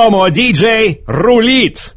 Промо-диджей рулит!